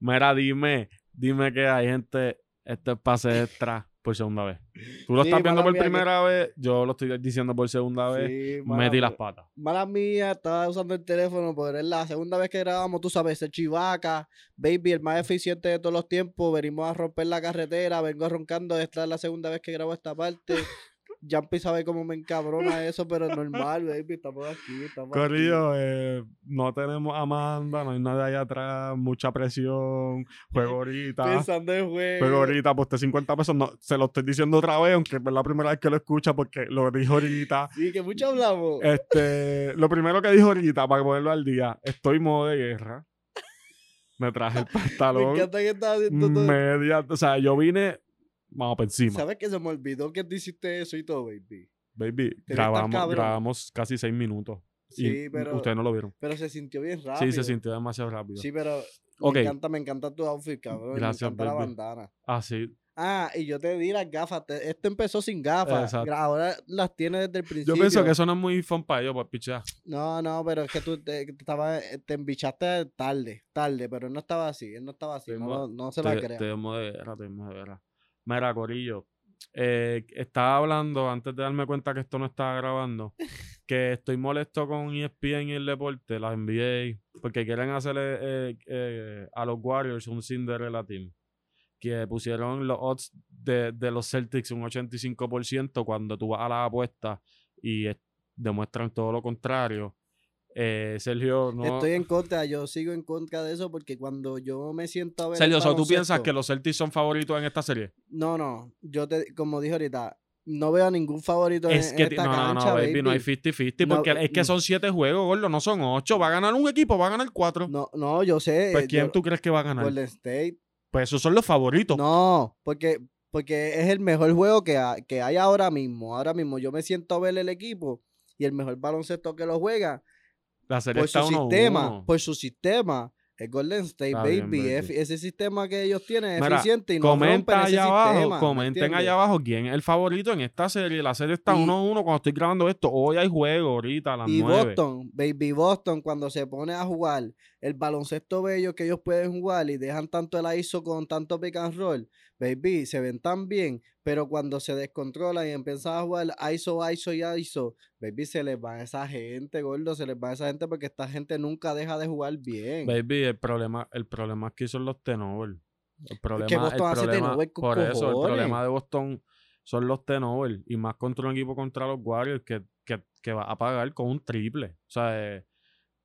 Mira, dime, dime que hay gente, este es pase extra por segunda vez. Tú lo estás viendo por primera vez, yo lo estoy diciendo por segunda vez. Metí las patas. Mala mía, estaba usando el teléfono, porque es la segunda vez que grabamos, tú sabes, el chivaca, baby, el más eficiente de todos los tiempos, venimos a romper la carretera, vengo roncando, esta es la segunda vez que grabo esta parte. Jumpy sabe cómo me encabrona eso, pero es normal, baby. Estamos aquí, estamos Corrido, Eh, no tenemos Amanda, no hay nadie allá atrás, mucha presión, juego ahorita. Pensando en juego. Juego ahorita, pues 50 pesos, no, se lo estoy diciendo otra vez, aunque es la primera vez que lo escucha porque lo dijo ahorita. Sí, que mucho hablamos. Este, lo primero que dijo ahorita, para ponerlo al día, estoy modo de guerra. Me traje el pantalón. Me encanta que estás haciendo todo. Media, o sea, yo vine vamos por encima. ¿Sabes que se me olvidó que tú hiciste eso y todo, baby? Baby, grabamos, grabamos casi seis minutos. Sí, pero. Ustedes no lo vieron. Pero se sintió bien rápido. Sí, se sintió demasiado rápido. Sí, pero. Me encanta, me encanta tu outfit, cabrón. Gracias, me encanta la bandana. Ah, sí. Ah, y yo te di las gafas. Este empezó sin gafas. Ahora las tiene desde el principio. Yo pienso que eso no es muy fun para ellos, pues pichar. No, no, pero es que tú te, estaba, te embichaste tarde, tarde, pero él no estaba así. Él no estaba así. No, no, se la crea. Te de te Mira, Corillo, eh, estaba hablando, antes de darme cuenta que esto no estaba grabando, que estoy molesto con ESPN y el deporte, la NBA, porque quieren hacerle eh, eh, a los Warriors un Cinderella Team. Que pusieron los odds de, de los Celtics un 85% cuando tú vas a la apuesta y demuestran todo lo contrario. Eh, Sergio, no. Estoy en contra, yo sigo en contra de eso porque cuando yo me siento a ver. Sergio, ¿tú piensas que los Celtics son favoritos en esta serie? No, no. Yo te, como dije ahorita, no veo a ningún favorito es en, que, esta no, cancha, no, baby, no hay 50-50 porque es que son siete juegos, gordo, no son ocho. Va a ganar un equipo, va a ganar cuatro. No, no, yo sé. Pues ¿quién tú crees que va a ganar? Golden State. Pues esos son los favoritos. No, porque, porque es el mejor juego que, que hay ahora mismo. Ahora mismo yo me siento a ver el equipo y el mejor baloncesto que lo juega la serie por está su sistema, por su sistema. El Golden State, baby. ese sistema que ellos tienen es eficiente y no comenta allá abajo, Comenten allá abajo quién es el favorito en esta serie. La serie está 1-1 cuando estoy grabando esto. Hoy hay juego ahorita a las y Boston, baby Boston, cuando se pone a jugar el baloncesto bello que ellos pueden jugar y dejan tanto el ISO con tanto pick and roll, baby, se ven tan bien, pero cuando se descontrola y empiezan a jugar ISO, ISO y ISO, baby, se les va a esa gente, gordo, se les va a esa gente porque esta gente nunca deja de jugar bien. Baby, el problema, el problema es que son los tenovers. El problema, es que Boston hace tenover Por eso, el problema de Boston son los tenovers y más contra un equipo contra los Warriors que, que, que va a pagar con un triple. O sea, eh,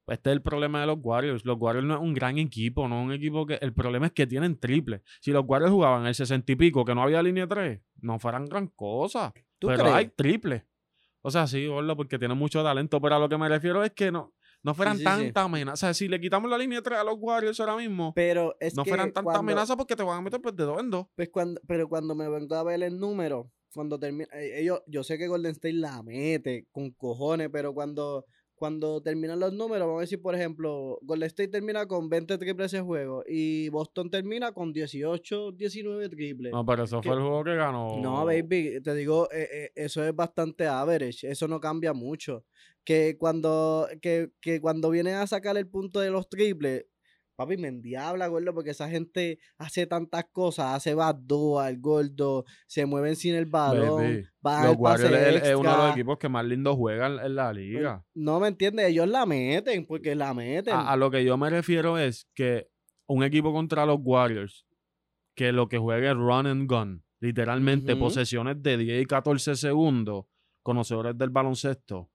este es el problema de los Warriors. Los Warriors no es un gran equipo, no es un equipo que. El problema es que tienen triple. Si los Warriors jugaban el 60 y pico, que no había línea 3, no fueran gran cosa. Pero hay triple. O sea, sí, gordo, porque tienen mucho talento. Pero a lo que me refiero es que no, no fueran tantas amenazas. O sea, si le quitamos la línea 3 a los Warriors ahora mismo, pero es no fueran tantas amenazas porque te van a meter pues, de dos en dos. Pues cuando, pero cuando me vengo a ver el número, cuando termina. Eh, ellos, yo sé que Golden State la mete con cojones, pero cuando cuando terminan los números, vamos a decir, por ejemplo, Golden State termina con 20 triples ese juego y Boston termina con 18, 19 triples. No, pero eso fue el juego que ganó. No, baby, te digo, eh, eh, eso es bastante average, eso no cambia mucho. Que cuando, que, que cuando vienen a sacar el punto de los triples, Papi, me endiabla, gordo, porque esa gente hace tantas cosas, hace al gordo, se mueven sin el balón. Los Warriors es, uno de los equipos que más lindo juegan en la pues, liga. No me entiendes, ellos la meten, porque la meten. A, lo que yo me refiero es que un equipo contra los Warriors, que lo que juegue es run and gun, literalmente posesiones de 10 y 14 segundos, conocedores del baloncesto.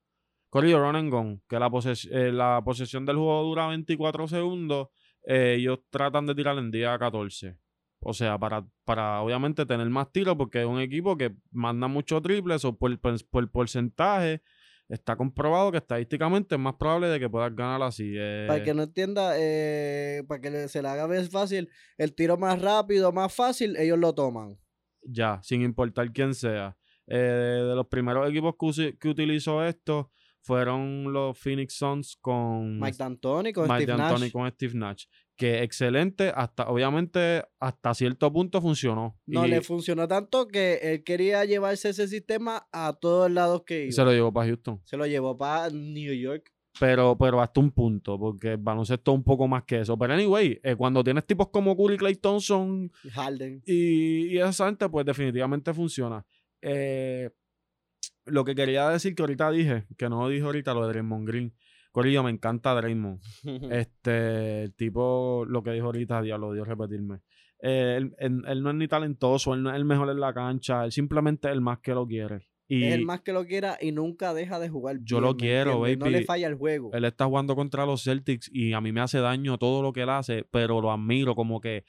Corrido run and gun, que la, eh, la posesión del juego dura 24 segundos eh, ellos tratan de tirar en día 14. O sea, para, para obviamente tener más tiros, porque es un equipo que manda muchos triples o por, por, porcentaje está comprobado que estadísticamente es más probable de que puedas ganar así. Eh. Para que no entienda, eh, para que se le haga ver fácil, el tiro más rápido, más fácil, ellos lo toman. Ya, sin importar quién sea. de los primeros equipos que, que utilizó esto, fueron los Phoenix Suns con Mike D'Antoni con Mike Steve con Steve Nash. Que excelente, hasta obviamente hasta cierto punto funcionó. No le funcionó tanto que él quería llevarse ese sistema a todos lados que iba. Se lo llevó para Houston. Se lo llevó para New York. pero, pero hasta un punto, porque el baloncesto es un poco más que eso. Pero anyway, eh, cuando tienes tipos como Curry, Clay Thompson Harden. y, y esa gente, pues definitivamente funciona. Eh, lo que quería decir que ahorita dije, que no dijo ahorita lo de Draymond Green. Corillo, me encanta Draymond. este, el tipo, lo que dijo ahorita, diablo, Dios repetirme. Eh, él, no es ni talentoso, él no es el mejor en la cancha, él simplemente es el más que lo quiere. Y es el más que lo quiera y nunca deja de jugar. Yo lo quiero, baby. No le falla el juego. Él está jugando contra los Celtics y a mí me hace daño todo lo que él hace, pero lo admiro como que,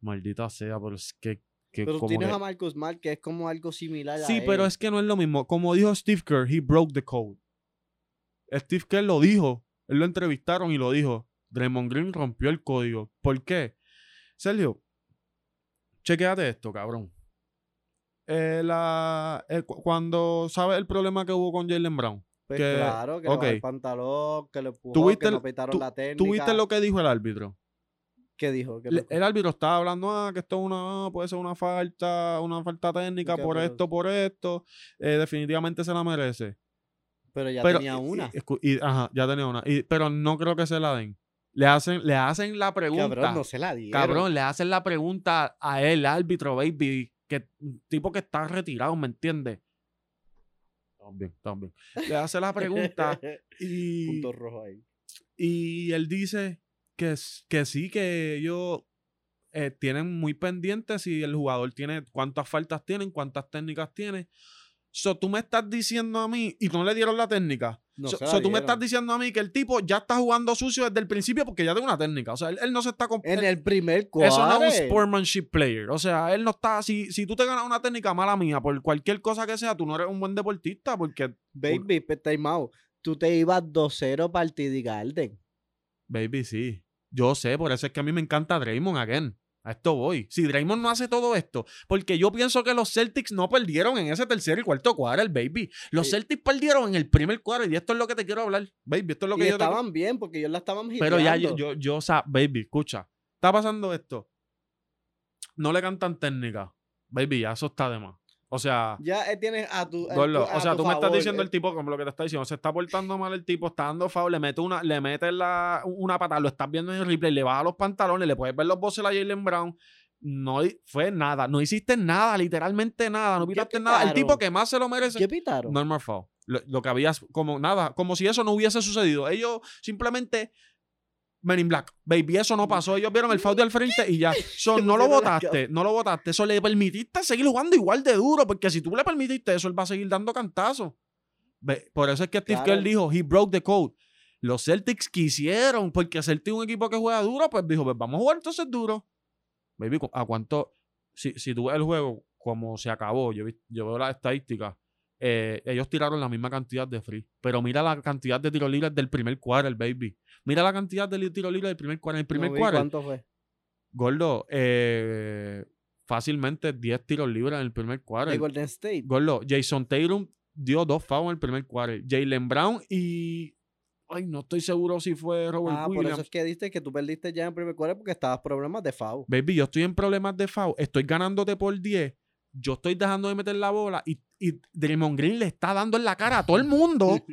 maldita sea, pero es que pero tienes a Marcus Smart, que es como algo similar sí, pero es que no es lo mismo. Como dijo Steve Kerr, he broke the code. Steve Kerr lo dijo. Él lo entrevistaron y lo dijo. Draymond Green rompió el código. ¿Por qué? Sergio, chequéate esto, cabrón. Eh, la, eh, cuando sabes el problema que hubo con Jalen Brown. Pues claro, que okay. el pantalón, que le empujó, que petaron la técnica. ¿Tú viste lo que dijo el árbitro? ¿Qué dijo? el árbitro estaba hablando, ah, que esto una, puede ser una falta, una falta técnica por esto, por esto. Eh, definitivamente se la merece. Pero ya tenía una. ajá, ya tenía una. pero no creo que se la den. Le hacen, le hacen la pregunta. Cabrón, no se la dieron. Cabrón, le hacen la pregunta a él, árbitro, baby. Que tipo que está retirado, ¿me entiendes? También, también. Le hace la pregunta y. Punto rojo ahí. Y él dice que, que sí, que ellos eh, tienen muy pendientes si el jugador tiene cuántas faltas tienen, cuántas técnicas tiene. So, tú me estás diciendo a mí, y no le dieron la técnica. No so, tú me estás diciendo a mí que el tipo ya está jugando sucio desde el principio porque ya tiene una técnica. O sea, él, no se está. En el primer cuadro. Eso no es un sportsmanship player. O sea, él no está. Si, si tú te ganas una técnica mala mía, por cualquier cosa que sea, tú no eres un buen deportista porque. Baby, por... time out. Tú te ibas 2-0 para Garden. Baby, sí. Yo sé, por eso es que a mí me encanta Draymond again. A esto voy. Si Draymond no hace todo esto, porque yo pienso que los Celtics no perdieron en ese tercer y cuarto cuadro, el baby. Los Celtics perdieron en el primer cuadro y esto es lo que te quiero hablar, baby. Esto es lo que y yo estaban bien porque ellos la estaban Pero ya yo, yo, yo, o sea, baby, escucha. Está pasando esto. No le cantan técnica. Baby, ya eso está de más. O sea. Ya eh, tienes a tu. o sea, tú me estás diciendo eh. el tipo, como lo que te está diciendo, se está portando mal el tipo, está dando foul, le mete una, le mete la, una patada, lo estás viendo en el replay, le baja los pantalones, le puedes ver los bosses a Jalen Brown. No fue nada, no hiciste nada, literalmente nada, no pitaste nada. El tipo que más se lo merece. ¿Qué pitaron? Normal foul. Lo, lo que había, como nada, como si eso no hubiese sucedido. Ellos simplemente Men in Black. Baby, eso no pasó. Ellos vieron el foul al frente y ya. no lo votaste, no lo votaste. Eso le permitiste seguir jugando igual de duro, porque si tú le permitiste eso, él va a seguir dando cantazos. Por eso es que Steve Kerr dijo, he broke the code. Los Celtics quisieron, porque Celtics es un equipo que juega duro, pues dijo, pues vamos a jugar entonces duro. Baby, ¿a cuánto? Si, si tú ves el juego, como se acabó, yo, yo veo las estadísticas, eh, ellos tiraron la misma cantidad de free. Pero mira la cantidad de tiros libres del primer el baby. Mira la cantidad de tiros libres del primer cuadro. el primer cuadro. ¿Cuánto fue? Gordo, eh, fácilmente 10 tiros libres en el primer cuadro. De Golden State. Gordo, Jason Tatum dio dos fouls en el primer cuadro. Jalen Brown y. Ay, no estoy seguro si fue Robert ah, Williams. por eso es que diste que tú perdiste ya en el primer cuadro porque estabas problemas de foul. Baby, yo estoy en problemas de foul. Estoy ganándote por 10 yo estoy dejando de meter la bola y, y Draymond Green le está dando en la cara a todo el mundo.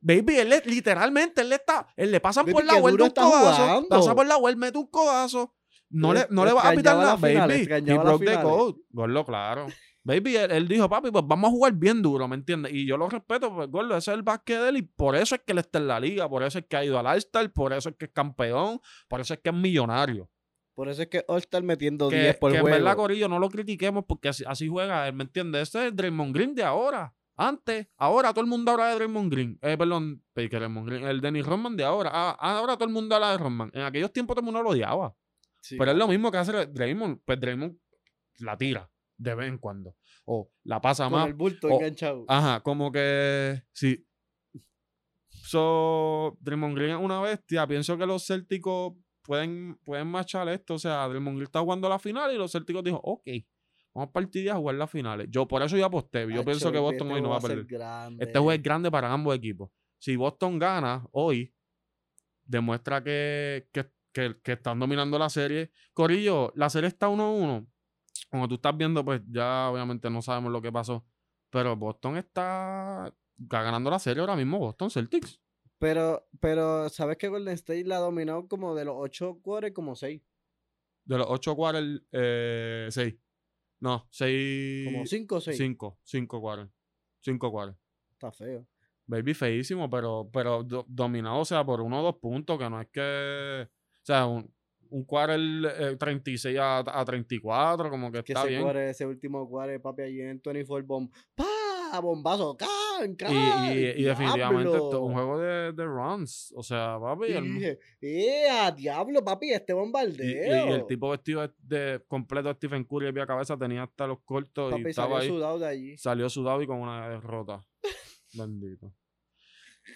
Baby, él literalmente, él le está, él le pasan por la vuelta un codazo, pasa por la vuelta, mete un codazo. No le, no le va a pitar nada, baby. He broke the code. Gordo, claro. Baby, él, dijo, papi, pues vamos a jugar bien duro, ¿me entiendes? Y yo lo respeto, pues, Gordo, ese es el básquet de él y por eso es que él está en la liga, por eso es que ha ido al All-Star, por eso es que es campeón, por eso es que es millonario. Por eso es que All-Star metiendo 10 por que juego. Que en verdad, Corillo, no lo critiquemos porque así, juega él, ¿me entiendes? Este es el Draymond Green de ahora. Antes, ahora todo el mundo habla de Draymond Green. Eh, perdón, Draymond Green, el Dennis Rodman de ahora. Ah, ahora todo el mundo habla de Rodman. En aquellos tiempos todo el mundo lo odiaba. Pero es lo mismo que hace Draymond. Pues Draymond la tira de vez en cuando. O la pasa Con más. el bulto enganchado. Ajá, como que sí. So, Draymond Green es una bestia. Pienso que los Célticos pueden, pueden machar esto. O sea, Green está jugando la final y los Celticos dijo, ok, vamos a partir a jugar las finales. Yo por eso ya aposté. Yo pienso que Boston hoy no va a perder. Este juego es grande para ambos equipos. Si Boston gana hoy, demuestra que, que, que, están dominando la serie. Corillo, la serie está 1-1. Como tú estás viendo, pues ya obviamente no sabemos lo que pasó. Pero Boston está ganando la serie ahora mismo, Boston Celtics. Pero, pero, ¿sabes que Golden State la ha dominado como de los ocho cuadros como seis? De los ocho cuadros, eh, seis. No, seis. Como cinco o seis. Cinco, cinco cuadros. Cinco cuadros. Está feo. Baby feísimo, pero, pero dominado, o sea, por uno o dos puntos, que no es que. O sea, un, un quarter eh, 36 a, a, 34, como que, está ese bien. ese último quarter, papi, allí en 24 bomb. ¡Pah! Bombazo, ¡can! ¡can! Y, y, y definitivamente esto un juego de, de, runs. O sea, papi. Y ¡Eh, diablo, papi! Este bombardeo. Y, el tipo vestido de, completo de Stephen Curry de cabeza tenía hasta los cortos papi, y estaba salió sudado de allí. Salió sudado y con una derrota. Bendito.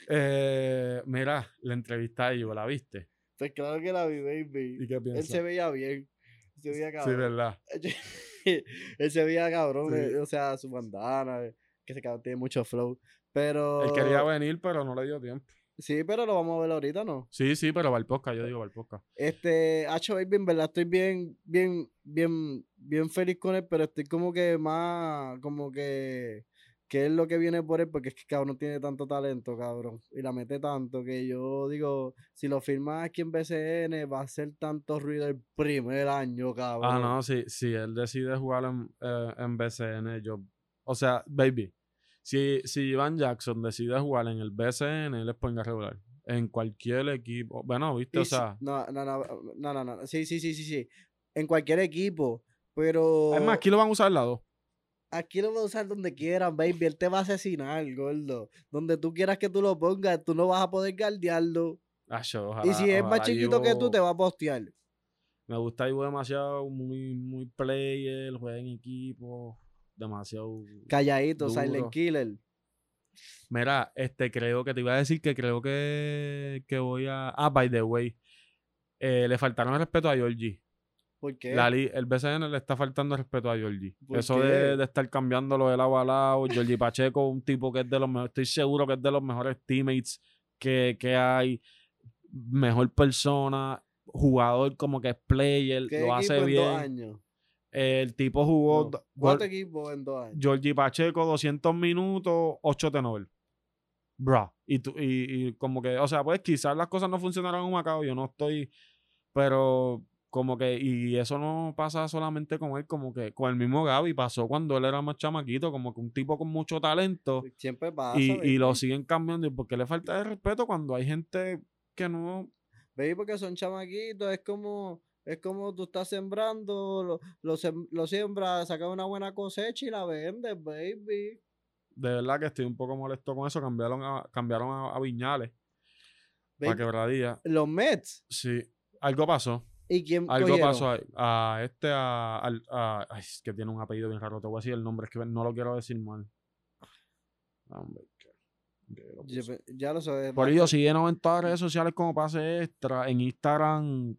Eh, mira, la entrevista de yo, ¿la viste? Pues claro que la vi, baby. ¿Y qué piensas? Él se veía bien. Se veía cabrón. Sí, verdad. Él se veía cabrón. Eh, o sea, su bandana. Que se tiene mucho flow. Pero. Él quería venir, pero no le dio tiempo. Sí, pero lo vamos a ver ahorita, ¿no? Sí, sí, pero va el podcast, yo digo va el podcast. Este, Hacho Baby, en verdad estoy bien, bien, bien, bien feliz con él, pero estoy como que más, como que ¿Qué es lo que viene por él? Porque es que cabrón tiene tanto talento, cabrón. Y la mete tanto que yo digo, si lo firmas aquí en BCN, va a hacer tanto ruido el primer año, cabrón. Ah, no, si, si él decide jugar en, eh, en BCN, yo. O sea, baby. Si, si Ivan Jackson decide jugar en el BCN, él es ponga regular. En cualquier equipo. Bueno, viste, o sea. No, no, no, no, no, no. Sí, sí, sí, sí, sí. En cualquier equipo. Pero. Es más, aquí lo van a usar al lado. Aquí lo va a usar donde quieran, baby. Él te va a asesinar, gordo. Donde tú quieras que tú lo pongas, tú no vas a poder guardiarlo. Ah, y si es más chiquito que tú, te va a postear. Me gusta Ivo demasiado, muy, muy player, juega en equipo, demasiado. Calladito, silent killer. Mira, este, creo que te iba a decir que creo que, que voy a. Ah, by the way. Eh, le faltaron el respeto a Georgie. ¿Por qué? el BCN le está faltando respeto a Georgie. Eso de, de, estar cambiándolo de lado a lado. Georgie Pacheco, un tipo que es de los mejores, estoy seguro que es de los mejores teammates que, que hay. Mejor persona, jugador como que es player, lo hace bien. En dos años? El tipo jugó. ¿Cuántos equipos en dos años? Georgie Pacheco, 200 minutos, 8 tenor. Bro. Y, tú, y, y, como que, o sea, pues quizás las cosas no funcionaron en Macao, yo no estoy. Pero como que, y eso no pasa solamente con él, como que con el mismo Gaby pasó cuando él era más chamaquito, como que un tipo con mucho talento. Siempre pasa. Y, y lo siguen cambiando. ¿Y por qué le falta de respeto cuando hay gente que no. Baby, porque son chamaquitos, es como. Es como tú estás sembrando, lo, lo, siembras, sacas una buena cosecha y la vendes, baby. De verdad que estoy un poco molesto con eso. Cambiaron a, cambiaron a, Viñales. Para quebradilla. ¿Los Mets? Sí. Algo pasó. ¿Y quién Algo pasó a, este, a, a, Ay, es que tiene un apellido bien raro. Te voy a decir el nombre, es que no lo quiero decir mal. Hombre, ya lo sabes. Por ello, síguenos en todas las redes sociales como pase extra. En Instagram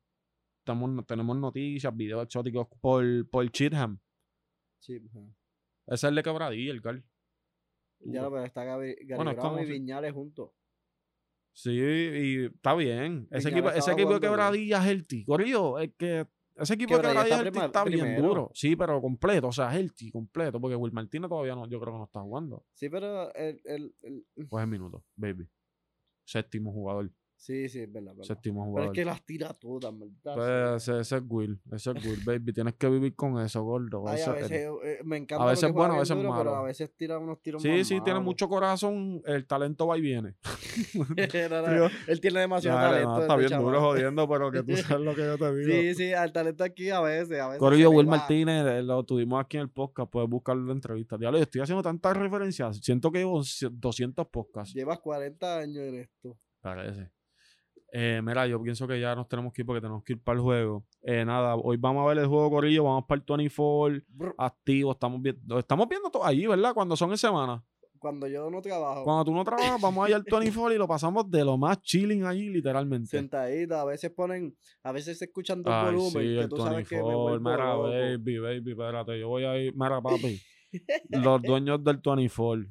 tenemos noticias, videos exóticos por, por Chitham. Chitham. Ese es el de Quebradilla, el Cal. Ya pero está Gary, y Viñales juntos. Sí, y está bien. Ese equipo, ese equipo de quebradilla es healthy. Corillo, es que ese equipo de quebradilla está, está bien duro. Sí, pero completo, o sea, healthy, completo. Porque Will Martínez todavía no, yo creo que no está jugando. Sí, pero el. el, el... Pues el minuto, baby. Séptimo jugador. Sí, sí, es verdad. Séptimo jugador. Pero es que las tira todas, ¿verdad? Pues ese, es Will, ese es Will, baby. Tienes que vivir con eso, gordo. Ay, a veces eh, me encanta. A veces es bueno, a veces es malo. Pero a veces tira unos tiros Sí, sí, tiene mucho corazón. El talento va y viene. él tiene demasiado talento. está bien duro jodiendo, pero que tú sabes lo que yo te digo. Sí, sí, el talento aquí a veces. A veces Corillo, Will Martínez, lo tuvimos aquí en el podcast. Puedes buscarlo en la entrevista. Diablo, yo estoy haciendo tantas referencias. Siento que llevo 200 podcasts. Llevas 40 años en esto. Parece. Eh, mira, yo pienso que ya nos tenemos que ir porque tenemos que ir para el juego. Eh, nada, hoy vamos a ver el juego Corillo, vamos para el 24, activo, estamos viendo, estamos viendo todo allí, ¿verdad? Cuando son en semana. Cuando yo no trabajo. Cuando tú no trabajas, vamos allá al 24 y lo pasamos de lo más chilling allí, literalmente. Sentadita, a veces ponen, a veces se escuchan dos volumen. Sí, que tú sabes que me mira, baby, baby, espérate, yo voy a ir, mira, papi. los dueños del 24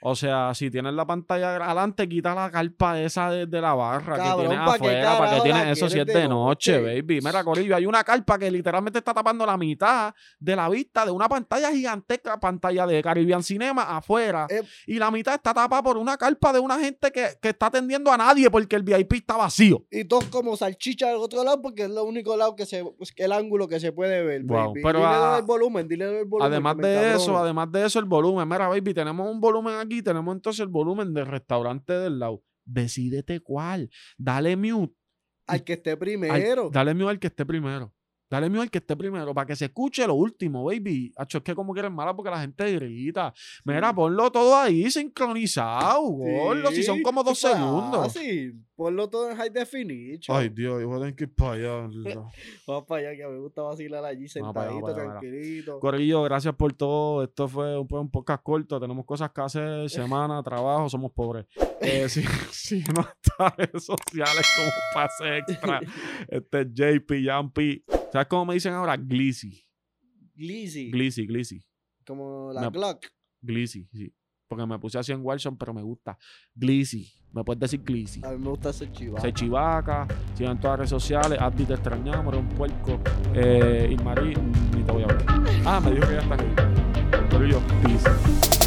O sea, si tienes la pantalla adelante, quita la carpa esa de, la barra que tienes afuera. ¿Para que tienes eso si es de noche, baby? Mira, Corillo, hay una carpa que literalmente está tapando la mitad de la vista de una pantalla gigantesca, pantalla de Caribbean Cinema afuera. Eh, y la mitad está tapada por una carpa de una gente que, está atendiendo a nadie porque el VIP está vacío. Y todos como salchicha al otro lado porque es lo único lado que se, pues, el ángulo que se puede ver, baby. Pero dile el volumen, dile el volumen. Además de eso, además de eso, el volumen. Mira, baby, tenemos un volumen aquí aquí tenemos entonces el volumen del restaurante del lado. Decídete cuál. Dale mute. Al que esté primero. dale mute al que esté primero. Dale mío al que esté primero para que se escuche lo último, baby. Hacho, es que como quieres mala porque la gente grita. Mira, ponlo todo ahí sincronizado, gordo. Si son como dos segundos. Sí, ponlo todo en high definition. Ay, Dios, yo voy a tener que ir para allá. Vamos para allá, que me gusta vacilar allí sentadito, tranquilito. Corillo, gracias por todo. Esto fue un, un podcast corto. Tenemos cosas que hacer, semana, trabajo, somos pobres. Eh, sí, no está redes sociales como pase extra. Este es JP, Jumpy. ¿Sabes cómo me dicen ahora? Glizzy. Glizzy. Glizzy, Glizzy. Como la Glock. Glizzy, sí. Porque me puse así en Wilson, pero me gusta. Glizzy. Me puedes decir Glizzy. A mí me gusta ser chivaca. Ser chivaca. Sigan todas las redes sociales. Abdi te extrañamos, eres un puerco. Eh, y Marí, ni te voy a hablar. Ah, me dijo que ya está aquí. Pero yo, Glizzy.